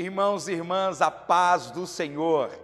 Irmãos e irmãs, a paz do Senhor,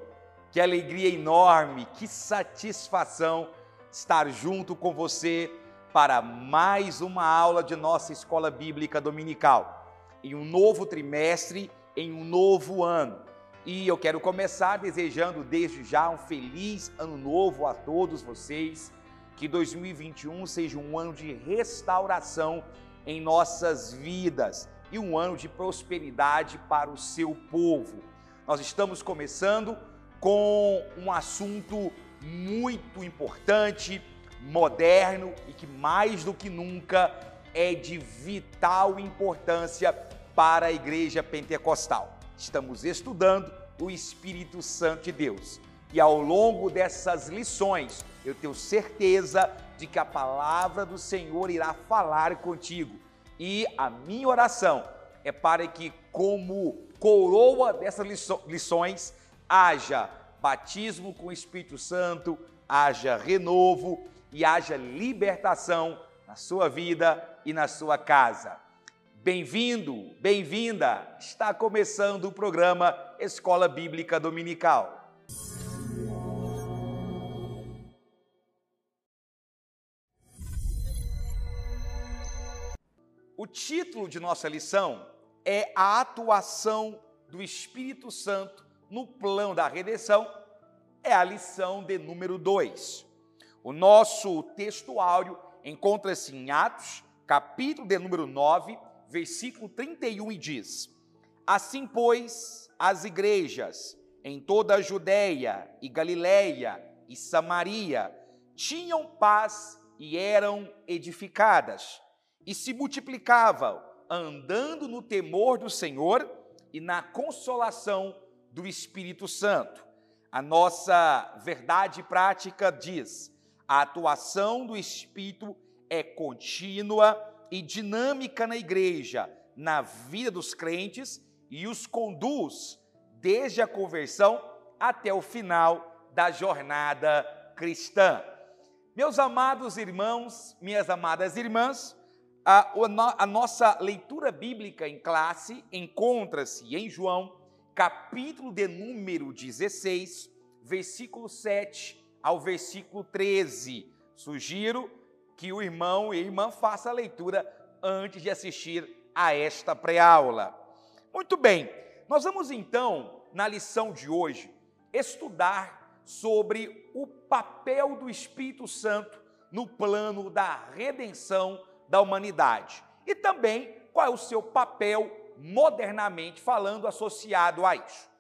que alegria enorme, que satisfação estar junto com você para mais uma aula de nossa escola bíblica dominical, em um novo trimestre, em um novo ano. E eu quero começar desejando desde já um feliz ano novo a todos vocês, que 2021 seja um ano de restauração em nossas vidas e um ano de prosperidade para o seu povo. Nós estamos começando com um assunto muito importante, moderno e que mais do que nunca é de vital importância para a igreja pentecostal. Estamos estudando o Espírito Santo de Deus. E ao longo dessas lições, eu tenho certeza de que a palavra do Senhor irá falar contigo e a minha oração é para que, como coroa dessas lições, haja batismo com o Espírito Santo, haja renovo e haja libertação na sua vida e na sua casa. Bem-vindo, bem-vinda! Está começando o programa Escola Bíblica Dominical. O título de nossa lição é a atuação do Espírito Santo no plano da redenção. É a lição de número 2. O nosso textuário encontra-se em Atos, capítulo de número 9, versículo 31 e diz: Assim, pois, as igrejas em toda a Judéia e Galiléia e Samaria tinham paz e eram edificadas e se multiplicavam, andando no temor do Senhor e na consolação do Espírito Santo. A nossa verdade prática diz: a atuação do Espírito é contínua e dinâmica na igreja, na vida dos crentes e os conduz desde a conversão até o final da jornada cristã. Meus amados irmãos, minhas amadas irmãs, a, a nossa leitura bíblica em classe encontra-se em João, capítulo de número 16, versículo 7 ao versículo 13. Sugiro que o irmão e a irmã façam a leitura antes de assistir a esta pré-aula. Muito bem, nós vamos então, na lição de hoje, estudar sobre o papel do Espírito Santo no plano da redenção da humanidade. E também qual é o seu papel, modernamente falando, associado a isso.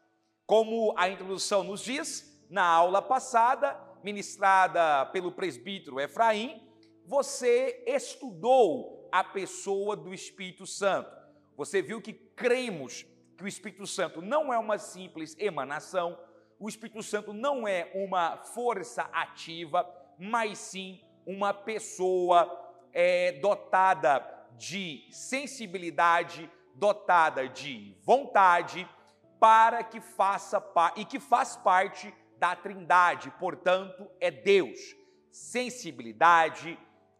Como a introdução nos diz, na aula passada, ministrada pelo presbítero Efraim, você estudou a pessoa do Espírito Santo. Você viu que cremos que o Espírito Santo não é uma simples emanação, o Espírito Santo não é uma força ativa, mas sim uma pessoa é, dotada de sensibilidade, dotada de vontade, para que faça e que faz parte da Trindade, portanto, é Deus. Sensibilidade,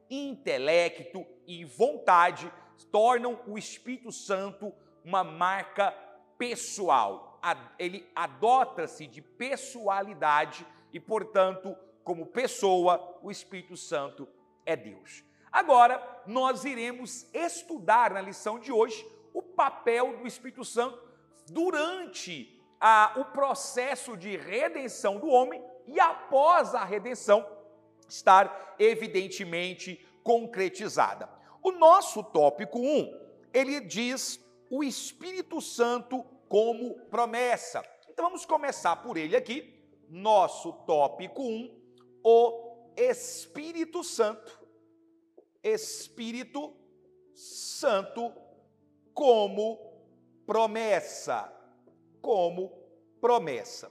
intelecto e vontade tornam o Espírito Santo uma marca pessoal. Ele adota-se de pessoalidade e, portanto, como pessoa, o Espírito Santo é Deus. Agora, nós iremos estudar na lição de hoje o papel do Espírito Santo durante a, o processo de redenção do homem e após a redenção estar evidentemente concretizada. O nosso tópico 1, ele diz o Espírito Santo como promessa. Então vamos começar por ele aqui. Nosso tópico 1, o Espírito Santo Espírito Santo como promessa. Como promessa.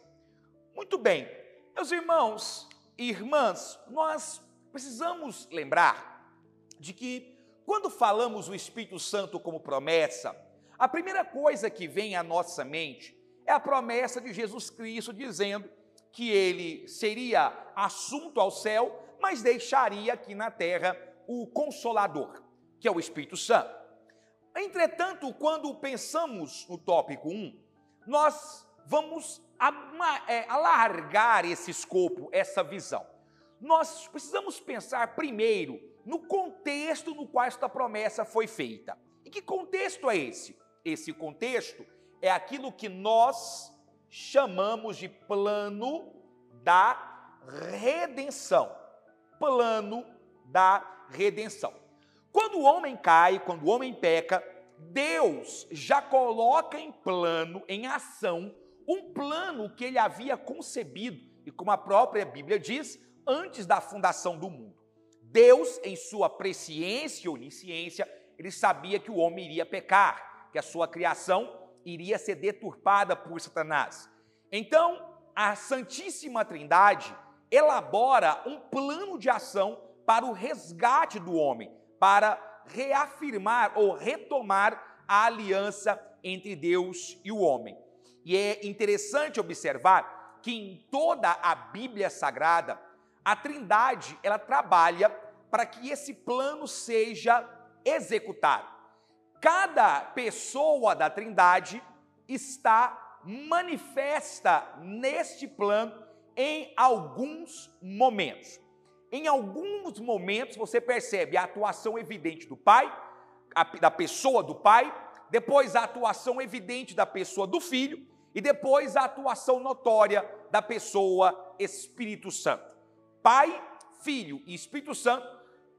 Muito bem, meus irmãos e irmãs, nós precisamos lembrar de que quando falamos o Espírito Santo como promessa, a primeira coisa que vem à nossa mente é a promessa de Jesus Cristo dizendo que ele seria assunto ao céu, mas deixaria aqui na terra o Consolador, que é o Espírito Santo. Entretanto, quando pensamos no tópico 1, nós vamos é, alargar esse escopo, essa visão. Nós precisamos pensar primeiro no contexto no qual esta promessa foi feita. E que contexto é esse? Esse contexto é aquilo que nós chamamos de plano da redenção. Plano da redenção. Quando o homem cai, quando o homem peca, Deus já coloca em plano, em ação, um plano que ele havia concebido, e como a própria Bíblia diz, antes da fundação do mundo. Deus, em sua presciência e onisciência, ele sabia que o homem iria pecar, que a sua criação iria ser deturpada por Satanás. Então, a Santíssima Trindade elabora um plano de ação para o resgate do homem, para reafirmar ou retomar a aliança entre Deus e o homem. E é interessante observar que em toda a Bíblia Sagrada, a Trindade, ela trabalha para que esse plano seja executado. Cada pessoa da Trindade está manifesta neste plano em alguns momentos. Em alguns momentos você percebe a atuação evidente do Pai, a, da pessoa do Pai, depois a atuação evidente da pessoa do Filho e depois a atuação notória da pessoa Espírito Santo. Pai, Filho e Espírito Santo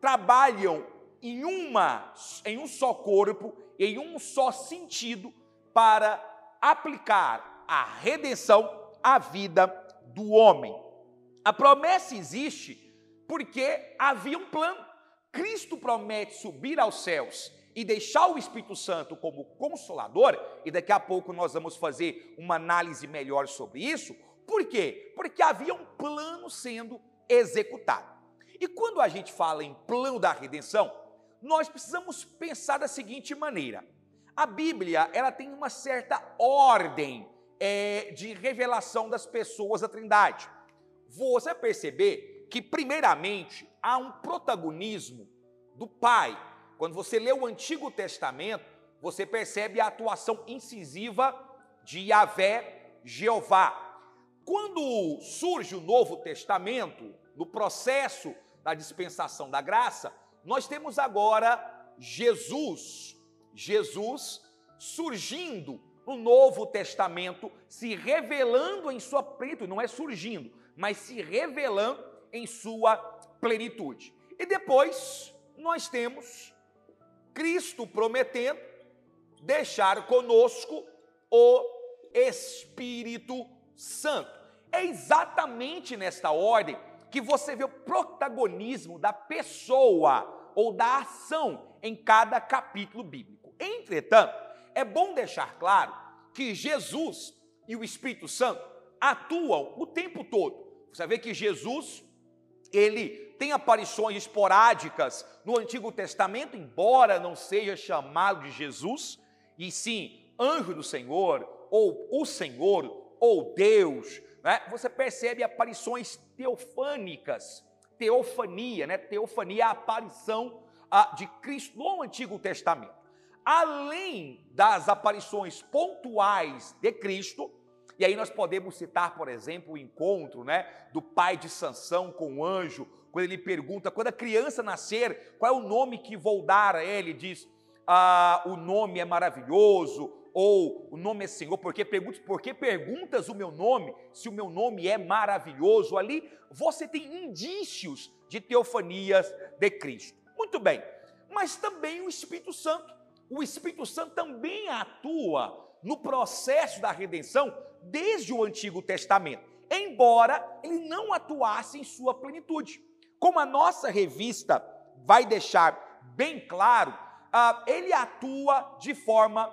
trabalham em uma em um só corpo, em um só sentido para aplicar a redenção à vida do homem. A promessa existe porque havia um plano. Cristo promete subir aos céus e deixar o Espírito Santo como consolador, e daqui a pouco nós vamos fazer uma análise melhor sobre isso. Por quê? Porque havia um plano sendo executado. E quando a gente fala em plano da redenção, nós precisamos pensar da seguinte maneira: a Bíblia ela tem uma certa ordem é, de revelação das pessoas da Trindade. Você perceber que, primeiramente, há um protagonismo do Pai. Quando você lê o Antigo Testamento, você percebe a atuação incisiva de Yahvé, Jeová. Quando surge o Novo Testamento, no processo da dispensação da graça, nós temos agora Jesus, Jesus surgindo no Novo Testamento, se revelando em sua plenitude, não é surgindo, mas se revelando em sua plenitude. E depois nós temos Cristo prometendo deixar conosco o Espírito Santo. É exatamente nesta ordem que você vê o protagonismo da pessoa ou da ação em cada capítulo bíblico. Entretanto, é bom deixar claro que Jesus e o Espírito Santo atuam o tempo todo. Você vê que Jesus ele tem aparições esporádicas no Antigo Testamento, embora não seja chamado de Jesus, e sim anjo do Senhor, ou o Senhor, ou Deus, né? você percebe aparições teofânicas, teofania, né? teofania é a aparição de Cristo no Antigo Testamento. Além das aparições pontuais de Cristo, e aí nós podemos citar, por exemplo, o encontro né, do pai de Sansão com o anjo, quando ele pergunta, quando a criança nascer, qual é o nome que vou dar a ele? Diz, ah, o nome é maravilhoso, ou o nome é Senhor, porque perguntas, por que perguntas o meu nome, se o meu nome é maravilhoso? Ali você tem indícios de teofanias de Cristo. Muito bem, mas também o Espírito Santo. O Espírito Santo também atua no processo da redenção desde o Antigo Testamento, embora ele não atuasse em sua plenitude. Como a nossa revista vai deixar bem claro, uh, ele atua de forma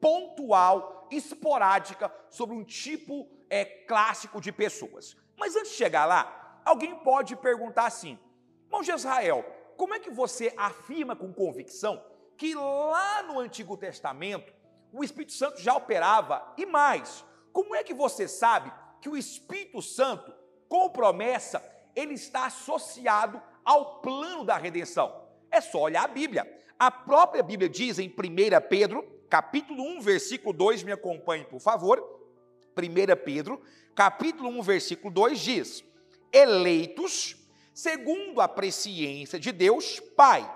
pontual, esporádica, sobre um tipo é, clássico de pessoas. Mas antes de chegar lá, alguém pode perguntar assim: Irmão de Israel, como é que você afirma com convicção que lá no Antigo Testamento o Espírito Santo já operava e mais? Como é que você sabe que o Espírito Santo, com promessa, ele está associado ao plano da redenção? É só olhar a Bíblia. A própria Bíblia diz em 1 Pedro, capítulo 1, versículo 2, me acompanhe, por favor. 1 Pedro, capítulo 1, versículo 2 diz: Eleitos segundo a presciência de Deus Pai,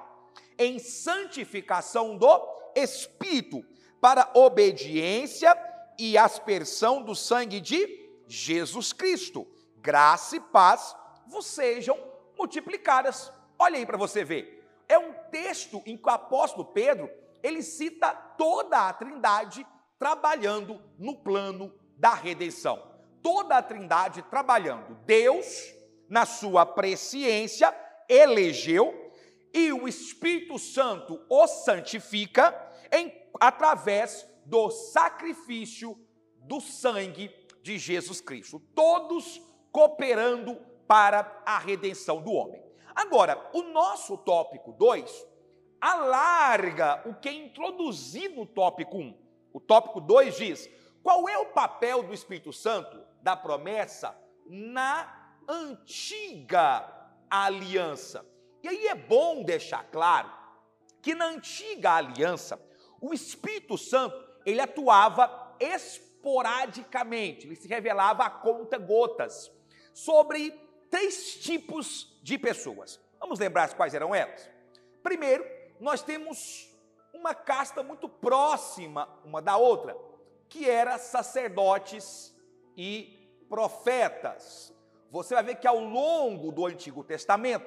em santificação do Espírito, para obediência e aspersão do sangue de Jesus Cristo. Graça e paz vos sejam multiplicadas. Olha aí para você ver. É um texto em que o apóstolo Pedro, ele cita toda a Trindade trabalhando no plano da redenção. Toda a Trindade trabalhando. Deus, na sua presciência, elegeu e o Espírito Santo o santifica em, através do sacrifício do sangue de Jesus Cristo. Todos cooperando para a redenção do homem. Agora, o nosso tópico 2 alarga o que é introduzido no tópico 1. Um. O tópico 2 diz: qual é o papel do Espírito Santo, da promessa, na antiga aliança? E aí é bom deixar claro que na antiga aliança, o Espírito Santo, ele atuava esporadicamente, ele se revelava a conta gotas sobre três tipos de pessoas. Vamos lembrar quais eram elas? Primeiro, nós temos uma casta muito próxima uma da outra, que era sacerdotes e profetas. Você vai ver que ao longo do Antigo Testamento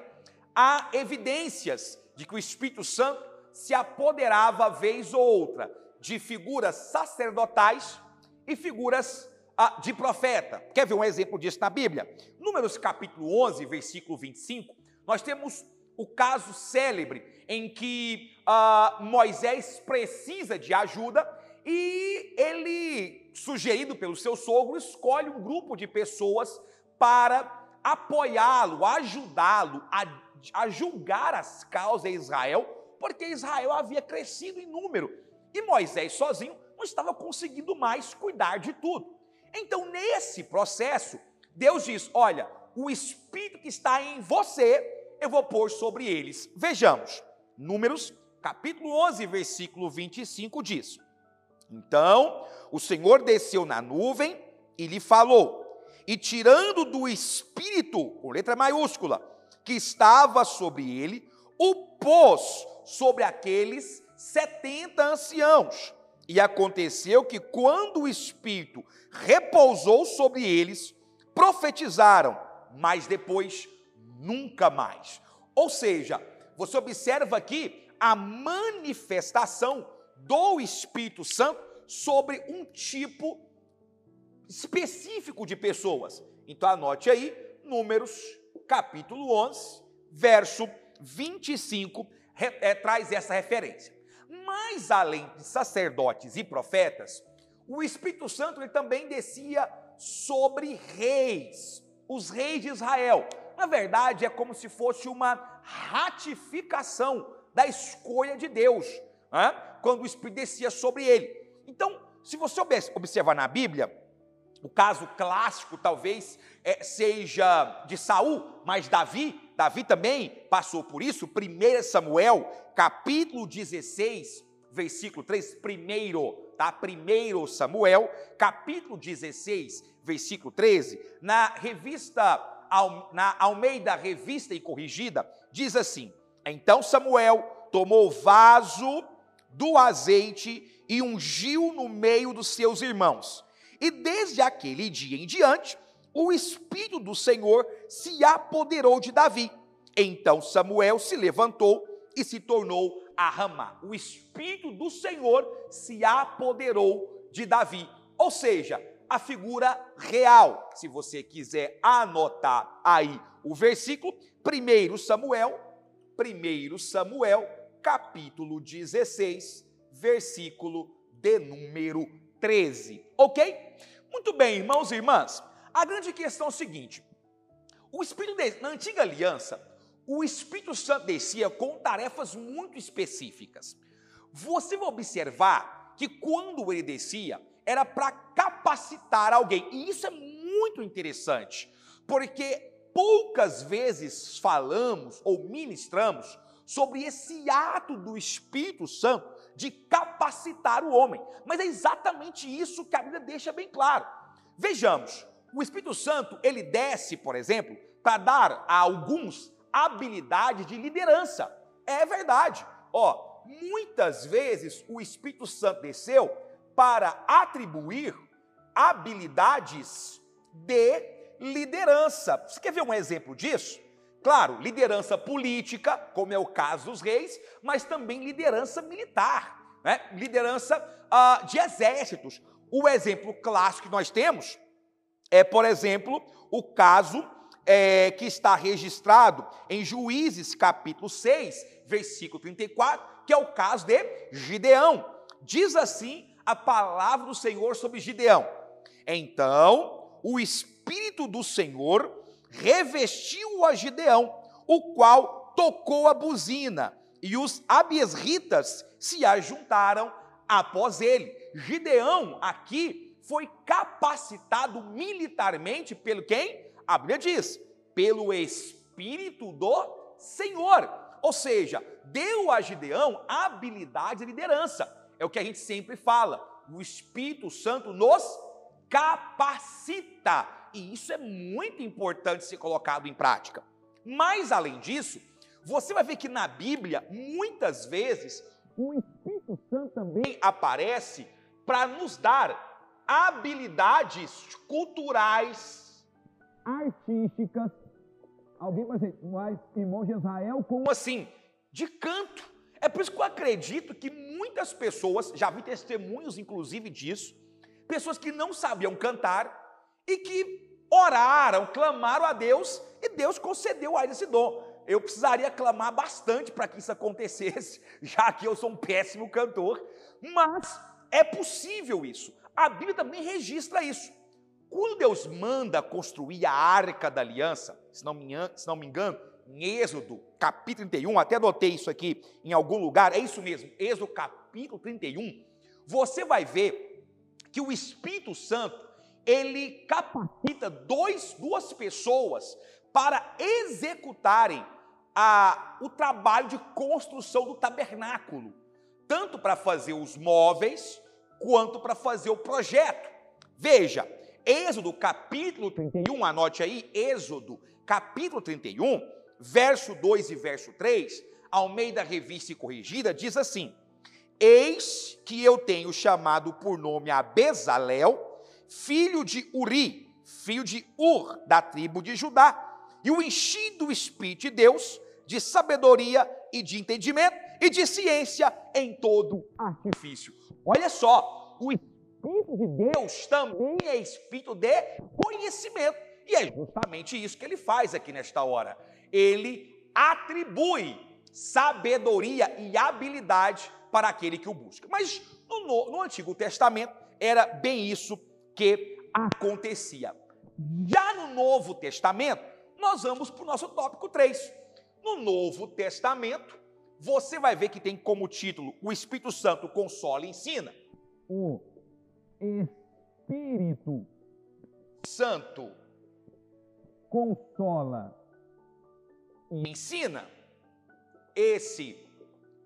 há evidências de que o Espírito Santo se apoderava vez ou outra de figuras sacerdotais e figuras ah, de profeta. Quer ver um exemplo disso na Bíblia? Números capítulo 11, versículo 25, nós temos o caso célebre em que ah, Moisés precisa de ajuda e ele, sugerido pelo seu sogro, escolhe um grupo de pessoas para apoiá-lo, ajudá-lo a, a julgar as causas de Israel, porque Israel havia crescido em número e Moisés sozinho não estava conseguindo mais cuidar de tudo. Então, nesse processo, Deus diz: Olha, o Espírito que está em você, eu vou pôr sobre eles. Vejamos, Números, capítulo 11, versículo 25 diz: Então o Senhor desceu na nuvem e lhe falou, e tirando do Espírito, com letra maiúscula, que estava sobre ele, o pôs sobre aqueles setenta anciãos e aconteceu que, quando o Espírito repousou sobre eles, profetizaram, mas depois nunca mais. Ou seja, você observa aqui a manifestação do Espírito Santo sobre um tipo específico de pessoas. Então anote aí, Números, capítulo 11, verso 25, é, traz essa referência. Mas além de sacerdotes e profetas, o Espírito Santo ele também descia sobre reis, os reis de Israel. Na verdade, é como se fosse uma ratificação da escolha de Deus, né? quando o Espírito descia sobre ele. Então, se você observar na Bíblia, o caso clássico talvez é, seja de Saul, mas Davi, Davi também passou por isso. 1 Samuel, capítulo 16, versículo 3, primeiro, tá? Primeiro Samuel, capítulo 16, versículo 13, na revista na Almeida Revista e Corrigida, diz assim: Então Samuel tomou vaso do azeite e ungiu no meio dos seus irmãos e desde aquele dia em diante, o Espírito do Senhor se apoderou de Davi. Então Samuel se levantou e se tornou a Ramá. O Espírito do Senhor se apoderou de Davi. Ou seja, a figura real. Se você quiser anotar aí o versículo, 1 Samuel, 1 Samuel, capítulo 16, versículo de número 13. Ok? Muito bem, irmãos e irmãs. A grande questão é o seguinte: o Espírito de, na antiga aliança, o Espírito Santo descia com tarefas muito específicas. Você vai observar que quando ele descia, era para capacitar alguém. E isso é muito interessante, porque poucas vezes falamos ou ministramos sobre esse ato do Espírito Santo de capacitar o homem. Mas é exatamente isso que a Bíblia deixa bem claro. Vejamos, o Espírito Santo, ele desce, por exemplo, para dar a alguns habilidade de liderança. É verdade. Ó, muitas vezes o Espírito Santo desceu para atribuir habilidades de liderança. Você quer ver um exemplo disso? Claro, liderança política, como é o caso dos reis, mas também liderança militar, né? liderança uh, de exércitos. O exemplo clássico que nós temos é, por exemplo, o caso é, que está registrado em Juízes capítulo 6, versículo 34, que é o caso de Gideão. Diz assim a palavra do Senhor sobre Gideão. Então, o Espírito do Senhor revestiu a Gideão, o qual tocou a buzina, e os abiesritas se ajuntaram após ele. Gideão aqui foi capacitado militarmente pelo quem? A Bíblia diz, pelo Espírito do Senhor. Ou seja, deu a Gideão habilidade de liderança. É o que a gente sempre fala. O Espírito Santo nos capacita. E isso é muito importante ser colocado em prática. Mas, além disso, você vai ver que na Bíblia, muitas vezes, o Espírito Santo também aparece para nos dar habilidades culturais, artísticas. Alguém vai dizer, mas irmão de Israel, como assim? De canto. É por isso que eu acredito que muitas pessoas, já vi testemunhos inclusive disso, pessoas que não sabiam cantar e que oraram, clamaram a Deus e Deus concedeu a eles esse dom. Eu precisaria clamar bastante para que isso acontecesse, já que eu sou um péssimo cantor, mas é possível isso. A Bíblia também registra isso. Quando Deus manda construir a arca da aliança, se não me engano, se não me engano em Êxodo, capítulo 31, até anotei isso aqui em algum lugar, é isso mesmo, Êxodo capítulo 31, você vai ver que o Espírito Santo, ele capacita dois, duas pessoas para executarem a, o trabalho de construção do tabernáculo, tanto para fazer os móveis, quanto para fazer o projeto. Veja, Êxodo capítulo 31, anote aí, Êxodo capítulo 31, verso 2 e verso 3, ao meio da revista corrigida, diz assim: Eis que eu tenho chamado por nome a Bezalel, filho de Uri, filho de Ur, da tribo de Judá, e o enchi do Espírito de Deus, de sabedoria e de entendimento e de ciência em todo artifício. Olha só, o Espírito de Deus também é espírito de conhecimento. E é justamente isso que ele faz aqui nesta hora. Ele atribui sabedoria e habilidade para aquele que o busca. Mas no, no Antigo Testamento era bem isso que acontecia. Já no Novo Testamento, nós vamos para o nosso tópico 3. No Novo Testamento, você vai ver que tem como título O Espírito Santo consola e ensina. Espírito Santo consola e ensina. Esse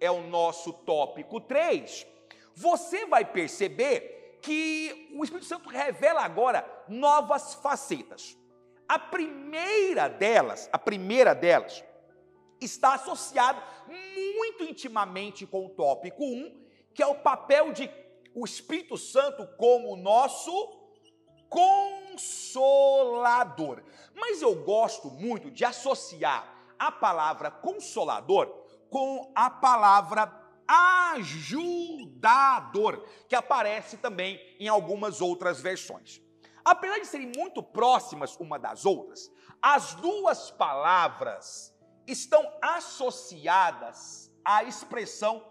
é o nosso tópico 3. Você vai perceber que o Espírito Santo revela agora novas facetas. A primeira delas, a primeira delas, está associado muito intimamente com o tópico 1, que é o papel de o Espírito Santo como nosso consolador. Mas eu gosto muito de associar a palavra consolador com a palavra ajudador, que aparece também em algumas outras versões. Apesar de serem muito próximas uma das outras, as duas palavras estão associadas à expressão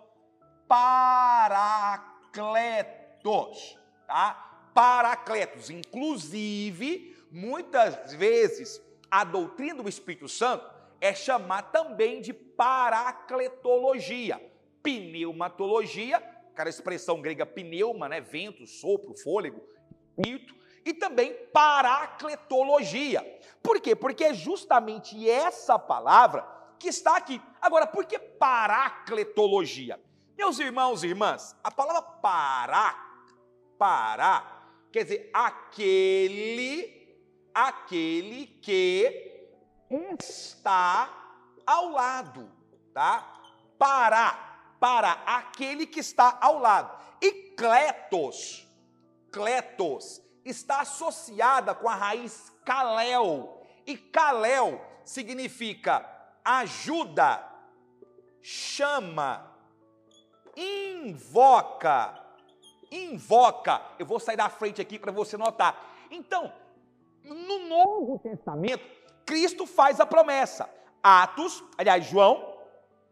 paracletos, tá? Paracletos, inclusive, muitas vezes a doutrina do Espírito Santo é chamar também de paracletologia, pneumatologia, aquela expressão grega pneuma, né, vento, sopro, fôlego, espírito, e também paracletologia. Por quê? Porque é justamente essa palavra que está aqui. Agora, por que paracletologia? Meus irmãos e irmãs, a palavra parar, parar, quer dizer aquele, aquele que está ao lado, tá? Parar, para aquele que está ao lado. E kletos, kletos, está associada com a raiz kalel. E kalel significa ajuda, chama, invoca, invoca. Eu vou sair da frente aqui para você notar. Então, no Novo Testamento, Cristo faz a promessa. Atos, aliás, João,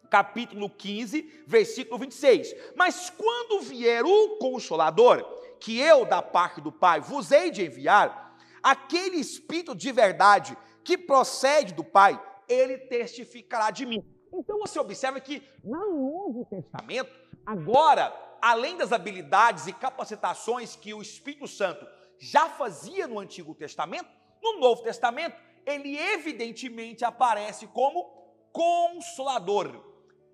capítulo 15, versículo 26. Mas quando vier o Consolador, que eu, da parte do Pai, vos hei de enviar, aquele Espírito de verdade que procede do Pai, ele testificará de mim. Então você observa que no Novo Testamento, agora, além das habilidades e capacitações que o Espírito Santo já fazia no Antigo Testamento, no Novo Testamento, ele evidentemente aparece como consolador,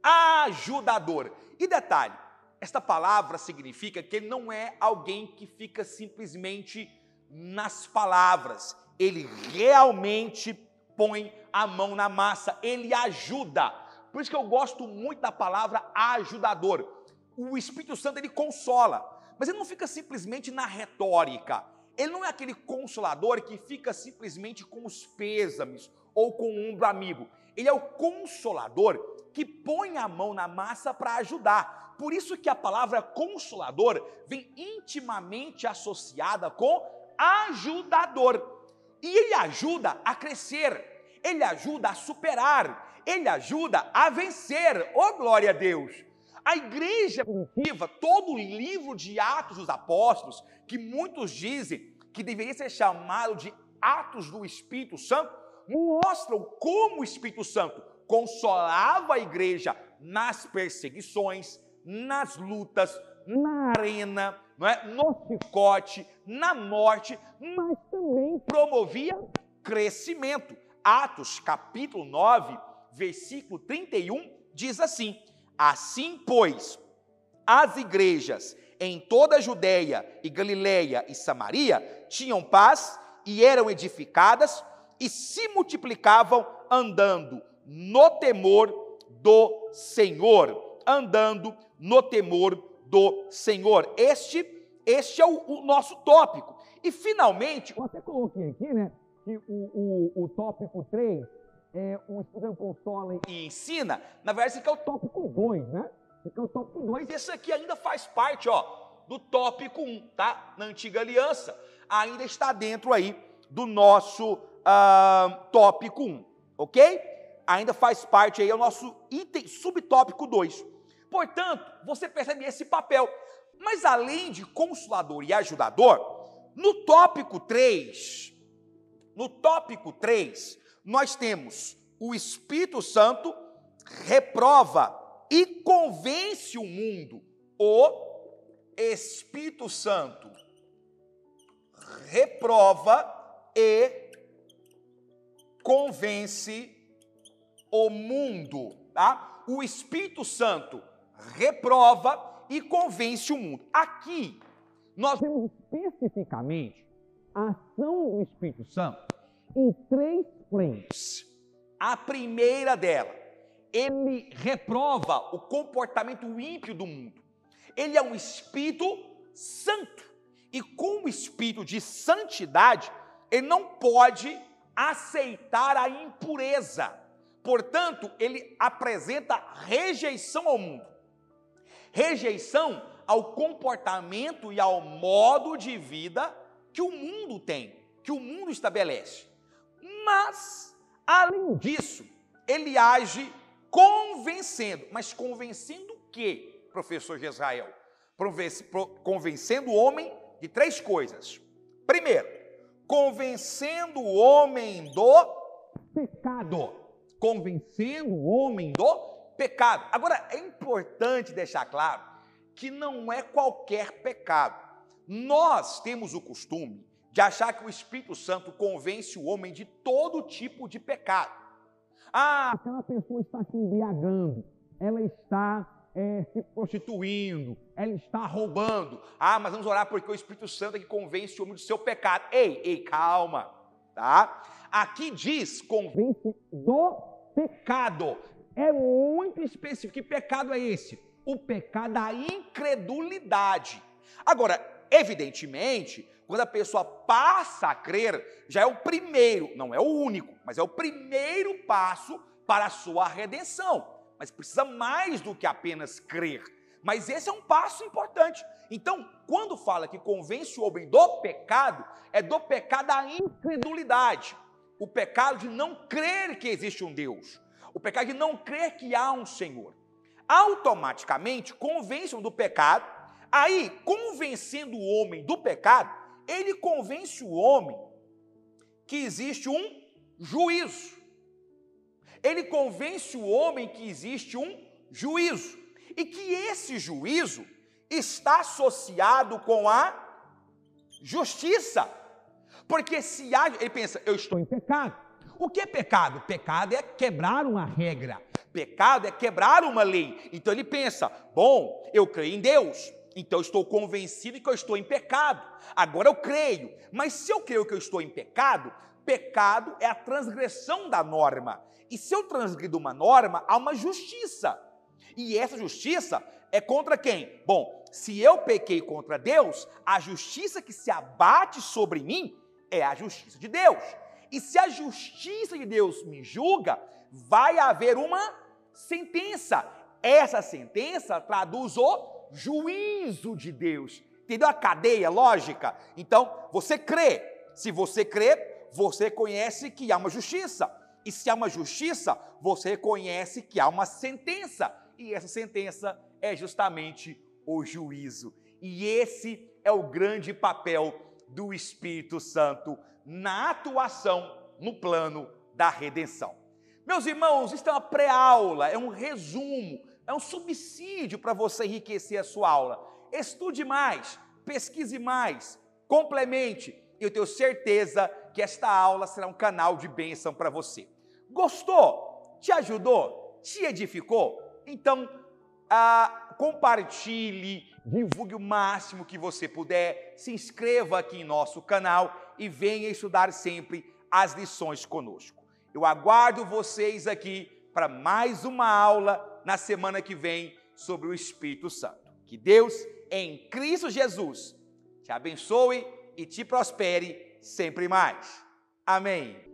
ajudador. E detalhe, esta palavra significa que ele não é alguém que fica simplesmente nas palavras, ele realmente põe a mão na massa, ele ajuda. Por isso que eu gosto muito da palavra ajudador. O Espírito Santo ele consola, mas ele não fica simplesmente na retórica. Ele não é aquele consolador que fica simplesmente com os pêsames ou com o ombro amigo. Ele é o consolador que põe a mão na massa para ajudar. Por isso que a palavra consolador vem intimamente associada com ajudador. E ele ajuda a crescer, ele ajuda a superar, ele ajuda a vencer. Oh, glória a Deus! A igreja primitiva, todo o livro de Atos dos Apóstolos, que muitos dizem que deveria ser chamado de Atos do Espírito Santo, mostram como o Espírito Santo consolava a igreja nas perseguições, nas lutas, na arena, não é? no chicote, na morte, mas também promovia crescimento. Atos capítulo 9, versículo 31 diz assim: Assim, pois, as igrejas em toda a Judéia e Galiléia e Samaria tinham paz e eram edificadas e se multiplicavam andando no temor do Senhor, andando no temor do Senhor. Este, este é o, o nosso tópico. E finalmente, eu até coloquei aqui, né, que o, o, o tópico 3 é um estudante consola e ensina, na verdade, esse aqui é o tópico 2, né? Esse aqui é o tópico 2, esse aqui ainda faz parte, ó, do tópico 1, tá? Na antiga aliança, ainda está dentro aí do nosso uh, tópico 1, ok? Ainda faz parte aí, é o nosso item, subtópico 2. Portanto, você percebe esse papel. Mas além de consolador e ajudador, no tópico 3, no tópico 3, nós temos o Espírito Santo reprova e convence o mundo. O Espírito Santo reprova e convence o mundo, tá? O Espírito Santo reprova e convence o mundo. Aqui, nós vemos especificamente a ação do Espírito Santo em três frentes. A primeira dela, ele reprova o comportamento ímpio do mundo. Ele é um Espírito Santo. E com o espírito de santidade, ele não pode aceitar a impureza. Portanto, ele apresenta rejeição ao mundo rejeição ao comportamento e ao modo de vida que o mundo tem, que o mundo estabelece. Mas, além disso, ele age convencendo. Mas convencendo o quê, professor Israel? Convencendo o homem de três coisas. Primeiro, convencendo o homem do pecado. Convencendo o homem do pecado. Agora, é importante deixar claro que não é qualquer pecado. Nós temos o costume de achar que o Espírito Santo convence o homem de todo tipo de pecado. Ah, aquela pessoa está se embriagando, ela está é, se prostituindo, ela está roubando. Ah, mas vamos orar porque o Espírito Santo é que convence o homem do seu pecado. Ei, ei, calma, tá? Aqui diz convence do pecado. É muito específico. Que pecado é esse? O pecado da incredulidade. Agora, evidentemente, quando a pessoa passa a crer, já é o primeiro, não é o único, mas é o primeiro passo para a sua redenção mas precisa mais do que apenas crer. Mas esse é um passo importante. Então, quando fala que convence o homem do pecado, é do pecado da incredulidade. O pecado de não crer que existe um Deus. O pecado de não crer que há um Senhor. Automaticamente convence-o do pecado. Aí, convencendo o homem do pecado, ele convence o homem que existe um juízo ele convence o homem que existe um juízo e que esse juízo está associado com a justiça. Porque se há, ele pensa, eu estou em pecado. O que é pecado? Pecado é quebrar uma regra. Pecado é quebrar uma lei. Então ele pensa: bom, eu creio em Deus, então eu estou convencido que eu estou em pecado. Agora eu creio. Mas se eu creio que eu estou em pecado, pecado é a transgressão da norma. E se eu transgrido uma norma, há uma justiça. E essa justiça é contra quem? Bom, se eu pequei contra Deus, a justiça que se abate sobre mim é a justiça de Deus. E se a justiça de Deus me julga, vai haver uma sentença. Essa sentença traduz o juízo de Deus. Entendeu a cadeia lógica? Então, você crê. Se você crê, você conhece que há uma justiça. E se há uma justiça, você reconhece que há uma sentença. E essa sentença é justamente o juízo. E esse é o grande papel do Espírito Santo na atuação no plano da redenção. Meus irmãos, isso é uma pré-aula, é um resumo, é um subsídio para você enriquecer a sua aula. Estude mais, pesquise mais, complemente, e eu tenho certeza que esta aula será um canal de bênção para você. Gostou? Te ajudou? Te edificou? Então, ah, compartilhe, divulgue o máximo que você puder, se inscreva aqui em nosso canal e venha estudar sempre as lições conosco. Eu aguardo vocês aqui para mais uma aula na semana que vem sobre o Espírito Santo. Que Deus, em Cristo Jesus, te abençoe e te prospere sempre mais. Amém.